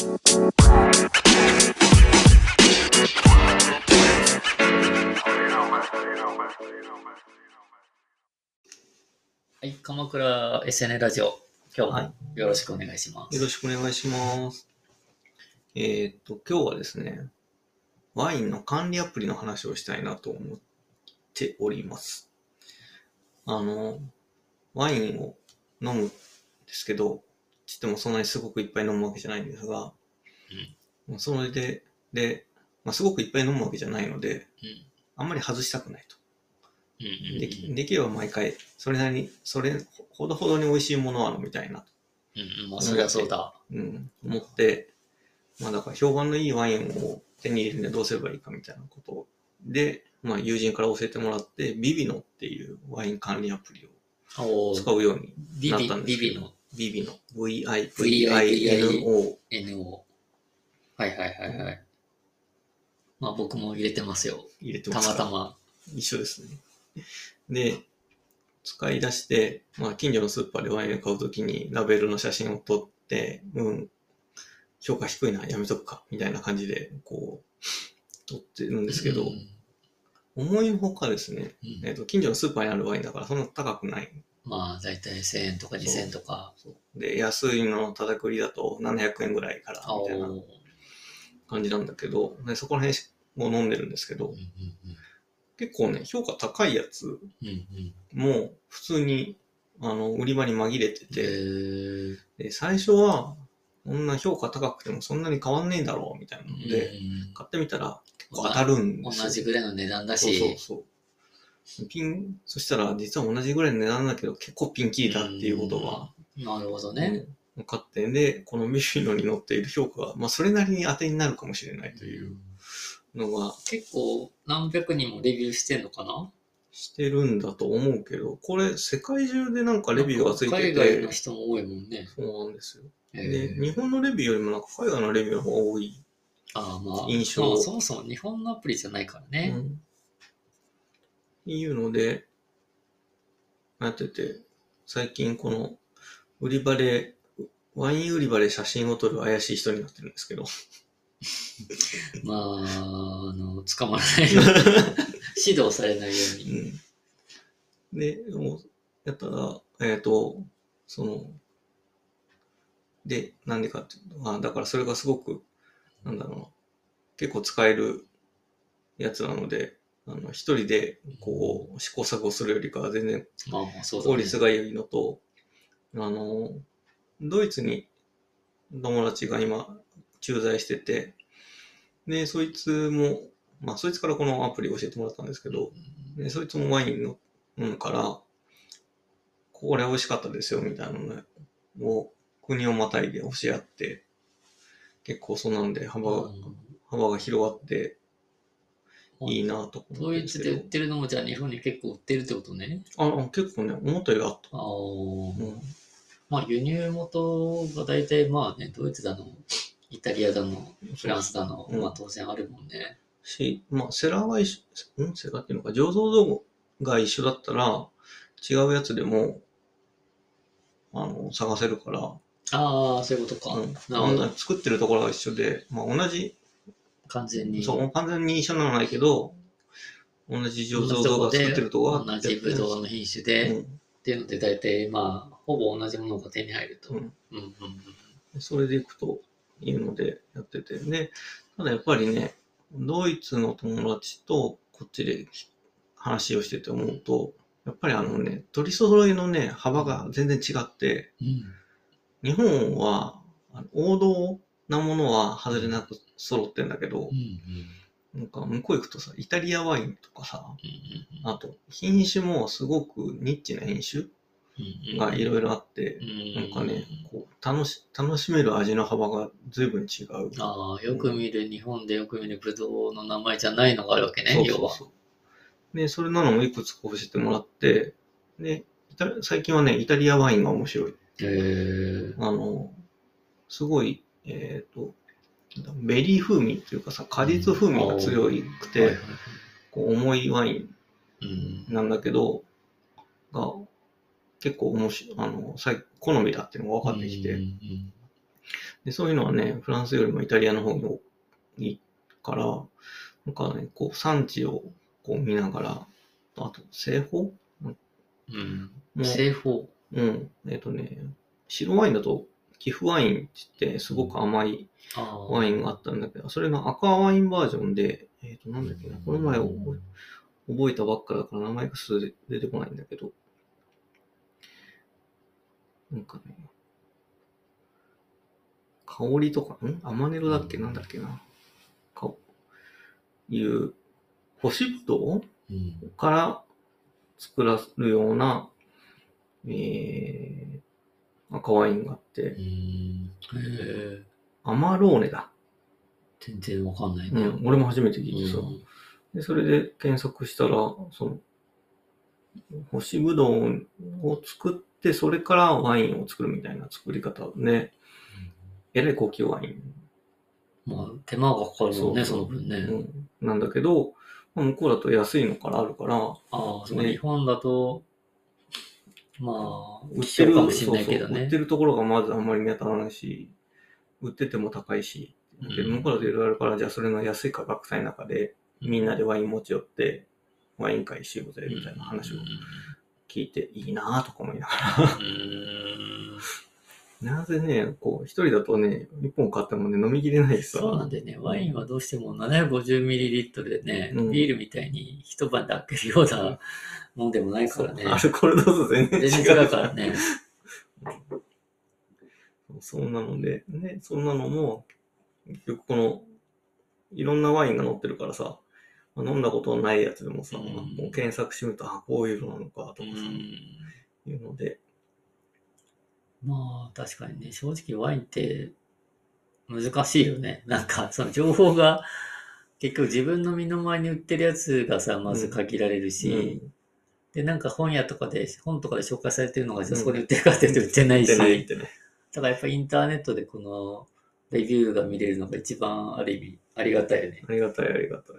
はい、鎌倉 SN ラジオ、今日はもよろしくお願いします。よろしくお願いします。えーっと、今日はですね、ワインの管理アプリの話をしたいなと思っております。あの、ワインを飲むんですけど、ちってもそんなにすごくいっぱい飲むわけじゃないんですが、まあそれで、で、まあ、すごくいっぱい飲むわけじゃないので、うん。あんまり外したくないと。うんうんうんできできれば毎回、それなりに、それほどほどに美味しいものは飲みたいなと。うんうん、まあ、そりゃそうだ。うん、思って、まあだから評判のいいワインを手に入れるにはどうすればいいかみたいなことで、まあ友人から教えてもらって、ビビノっていうワイン管理アプリを使うようになったんですけど。ビビのビビノ。V-I-V-I-N-O V-I-V-I-N-O はいはいはいはい。まあ僕も入れてますよ。た入れてますか？またま。一緒ですね。で、使い出して、まあ近所のスーパーでワインを買うときにラベルの写真を撮って、うん、評価低いな、やめとくか、みたいな感じで、こう、撮ってるんですけど、うん思いのほかですね、うんえっと近所のスーパーにあるワインだからそんな高くない。まあ、だいたい1000円とか2000円とか。で、安いのただくりだと700円ぐらいからみたいな感じなんだけど、でそこら辺を飲んでるんですけどうん、うん結構ね、評価高いやつうんうん。うんも普通にあの売り場に紛れてへて、ー。で最初はこんな評価高くてもそんなに変わんねえだろうみたいなので、うん買ってみたら結構当たるんですよ。同じぐらいの値段だそうし、そうそう。ピン、そしたら実は同じぐらいの値段だけど結構ピンキリだっていうことがなるほどね。うん分かってんで、このミシュランに載っている評価が、まあそれなりに当てになるかもしれないというのが結構何百人もレビューしてんのかな？してるんだと思うけど、これ世界中でなんかレビューがついて海外のて、人も多いもんね。そうなんですよ。へで、ー日本のレビューよりもなんか海外のレビューの方が多い。ああまあ、印象まあそもそも日本のアプリじゃないからね。うん。いうので、やってて、最近この売り場で、ワイン売り場で写真を撮る怪しい人になってるんですけど、まあ、あの、捕まらないように 指導されないように。うん。で、もうやったら、えっ、と、その、で、なんでかっていうと、あだからそれがすごく、なんだろうな、結構使えるやつなので、あの、一人で、こう、試行錯誤するよりかは全然効ね。率が良いのと、あの、ドイツに友達が今駐在してて、で、そいつも、まあ、そいつからこのアプリ教えてもらったんですけど、で、そいつもワインの飲むから、これ美味しかったですよ、みたいなのねを国をまたいで教え合って、結構そうなんで幅が、幅が広がっていいなと思ってドイツで売ってるのもじゃあ日本に結構売ってるってことね。ああ、結構ね、思ったよりあった。ああ、うんまあ輸入元が大体まあね、ドイツだの、イタリアだの、フランスだの、うんまあ当然あるもんね。し、まあ、セラーが一緒、ん？セラーっていうのか、醸造道具が一緒だったら、違うやつでも、あの、探せるから、ああ、そういうことか。うん、なるほど。作ってるところが一緒で、まあ、同じ、完全に。そう、完全に一緒なのはないけど、同じ醸造道具が作ってるとこが同じブドウの品種で、っうんていうので大体まあ、ほぼ同じものが手に入ると。ううんんうんうんそれでいくといいのでやってて。で、ただやっぱりね、ドイツの友達とこっちで話をしてて思うと、やっぱりあのね、取り揃いのね、幅が全然違って、うん日本は王道なものは外れなく揃ってんだけどなんか向こう行くとさ、イタリアワインとかさ、あと品種もすごくニッチな品種がいろいろあって、うんなんかね、こう楽し楽しめる味の幅が随分違う。ああ、よく見る、日本でよく見るブドウの名前じゃないのがあるわけね。そうそうそう。で、それなのもいくつか教えてもらって、で、最近はね、イタリアワインが面白い。へえ。あの、すごい、えっ、と、ベリー風味っていうかさ、果実風味が強くはいて、はいはいこう重いワインうん。なんだけど、が、結構面白い、あの、最好みだっていうのが分かってきて、うんで、そういうのはね、フランスよりもイタリアの方が多いから、なんかね、こう、産地をこう見ながら、あと、製法？うん。も製法。うん。えっ、とね、白ワインだと、寄付ワインって言って、すごく甘い。ワインがあったんだけど、それの赤ワインバージョンで、えっ、と、なんだっけな、この前覚え覚えたばっかだから名前がすぐ出てこないんだけど、なんかね、香りとか、ん？アマネロだっけ？なんだっけな？か、いう、干しぶどう？うん。から作らるような、えー、赤ワインが。アマローネだ。全然わかんないうね。ん、俺も初めて聞いてさ。うん。で、それで検索したら、その、干しぶどうを作って、それからワインを作るみたいな作り方で、えらい高級ワイン、まあ、手間がかかるもんね、その分ね。うん、なんだけど、まあ向こうだと安いのからあるから、ああ、ね日本だと、まあ、売ってるかもしれないけどね売って。るところがまずあんまり見当たらないし、売ってても高いし、だけどうん向こうだといろいろあるから、じゃあそれの安い価格帯の中で、みんなでワイン持ち寄って、ワイン会しようぜ、みたいな話を聞いて、いいなぁとか思いながら。うん。なぜね、こう、一人だとね、一本買ってもね、飲みきれないしさ。そうなんでね、ワインはどうしても 750ml でね、うんビールみたいに一晩で開けるようなもんでもないからね。アルコール度数全然違う。全然違うからね。そんなので、ね、そんなのも、結局この、いろんなワインが載ってるからさ、まあ飲んだことないやつでもさ、うんもう検索してみると、あ、こういうのなのかとうかさ、ん。いうので、まあ、確かにね、正直ワインって難しいよね。なんか、その情報が、結局自分の身の回りに売ってるやつがさ、まず限られるし、で、なんか本屋とかで、本とかで紹介されてるのが、じゃあそこに売ってるかって言うと売ってないし、売ってないってね。だからやっぱインターネットでこのレビューが見れるのが一番ある意味ありがたいよね。ありがたい、ありがたい。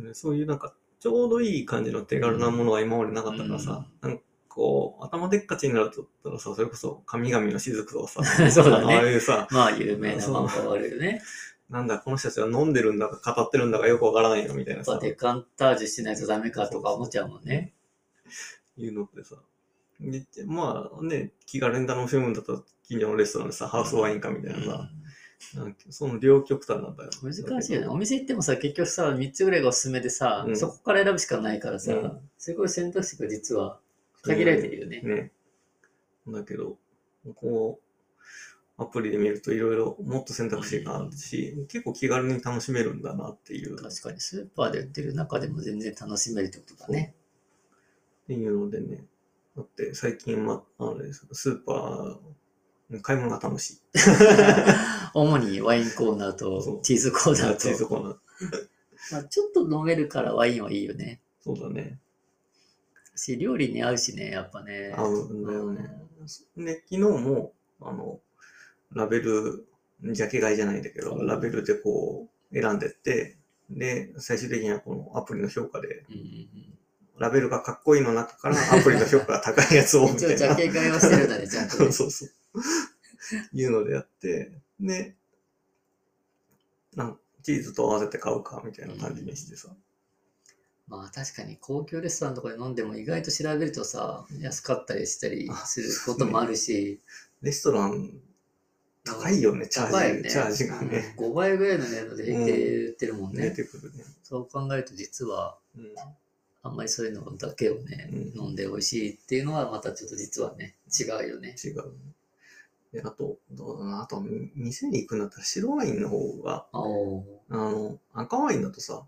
ねそういうなんか、ちょうどいい感じの手軽なものが今までなかったからさ、なんかこう、頭でっかちになるとったらさ、それこそ神々の雫とかさ、そうだねああいうさ、まあ有名な漫画があるよね。なんだ、この人たちは飲んでるんだか語ってるんだかよくわからないのみたいなさデカンタージュしないとダメかとか思っちゃうもんね。いうのってさ。でまあね、気軽に楽しむんだったら、近所のレストランでさ、ハウスワインかみたいなさ、なんかその両極端なんだよ。難しいよね。お店行ってもさ、結局さ、3つぐらいがおすすめでさ、うんそこから選ぶしかないからさ、うんすごい選択肢が実は限られてるよね。ね。だけど、こう、アプリで見るといろいろもっと選択肢があるし、結構気軽に楽しめるんだなっていう、っ確かにスーパーで売ってる中でも全然楽しめるってことだね。ていうのでね。だって最近、ま、あれですスーパー、買い物が楽しい。主にワインコーナーとチーズコーナーと。チーズコーナー。まあ、ちょっと飲めるからワインはいいよね。そうだね。し、料理に合うしね、やっぱね。合うんだよね。で、昨日も、あの、ラベル、ジャケ買いじゃないんだけど、うんラベルでこう、選んでって、で、最終的にはこのアプリの評価で、うんうんうんラベルがかっこいいの中からアプリの評価が高いやつを、みたいな。ジャケ買いはしてるんだね、ちゃんと、そうね。そうそう。いうのでやって、で、なんチーズと合わせて買うか、みたいな感じにしてさ。まあ確かに高級レストランとかで飲んでも意外と調べるとさ、安かったりしたりすることもあるし、レストラン、高いよね、チャージ。高いよね。チャージがね、5倍ぐらいの値段で平気で売ってるもんね。出てくるね。そう考えると実はうんあんまりそういうのだけをね、うん飲んで美味しいっていうのはまたちょっと実はね、違うよね。違うね。で、あと、どうだな、あと、み店に行くんだったら白ワインの方が、おーあの、赤ワインだとさ、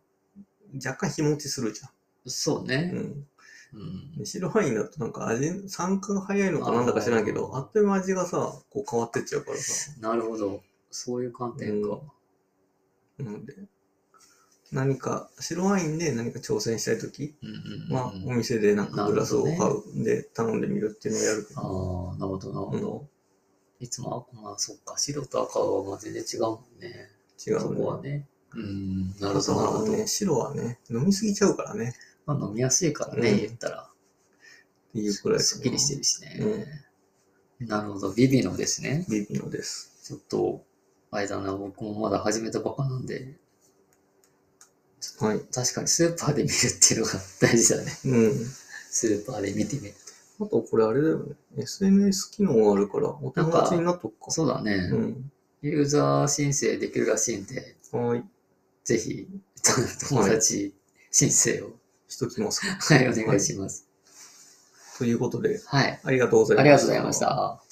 若干日持ちするじゃん。そうね。うん。うん。で白ワインだとなんか味、酸化が早いのかなんだか知らんけど、あっという間味がさ、こう変わってっちゃうからさ。なるほど。そういう観点か。なので、何か、白ワインで何か挑戦したいときうんうんうんは、お店でなんかグラスを買う。で、頼んでみるっていうのをやるけど。ああ、なるほど、なるほど。いつも、まあそっか、白と赤はまあ全然違うもんね。違うね。そこはね。うん、なるあほど、なるほど。ね、白はね、飲みすぎちゃうからね。まあ飲みやすいからね、うん言ったら。っていうくらいすっきりしてるしね。なるほど、ビビのですね。ビビノです。ちょっと、あれだな、僕もまだ始めたばっかなんで、はい。確かにスーパーで見るっていうのが大事だね。うん。スーパーで見てみるあと、これあれだよね。SNS 機能があるから、お友達になっとくと。か。そうだね。うん。ユーザー申請できるらしいんで、はい。ぜひ、友達申請を、しときますか。はい、お願いします。ということで、はい。ありがとうございました。ありがとうございました。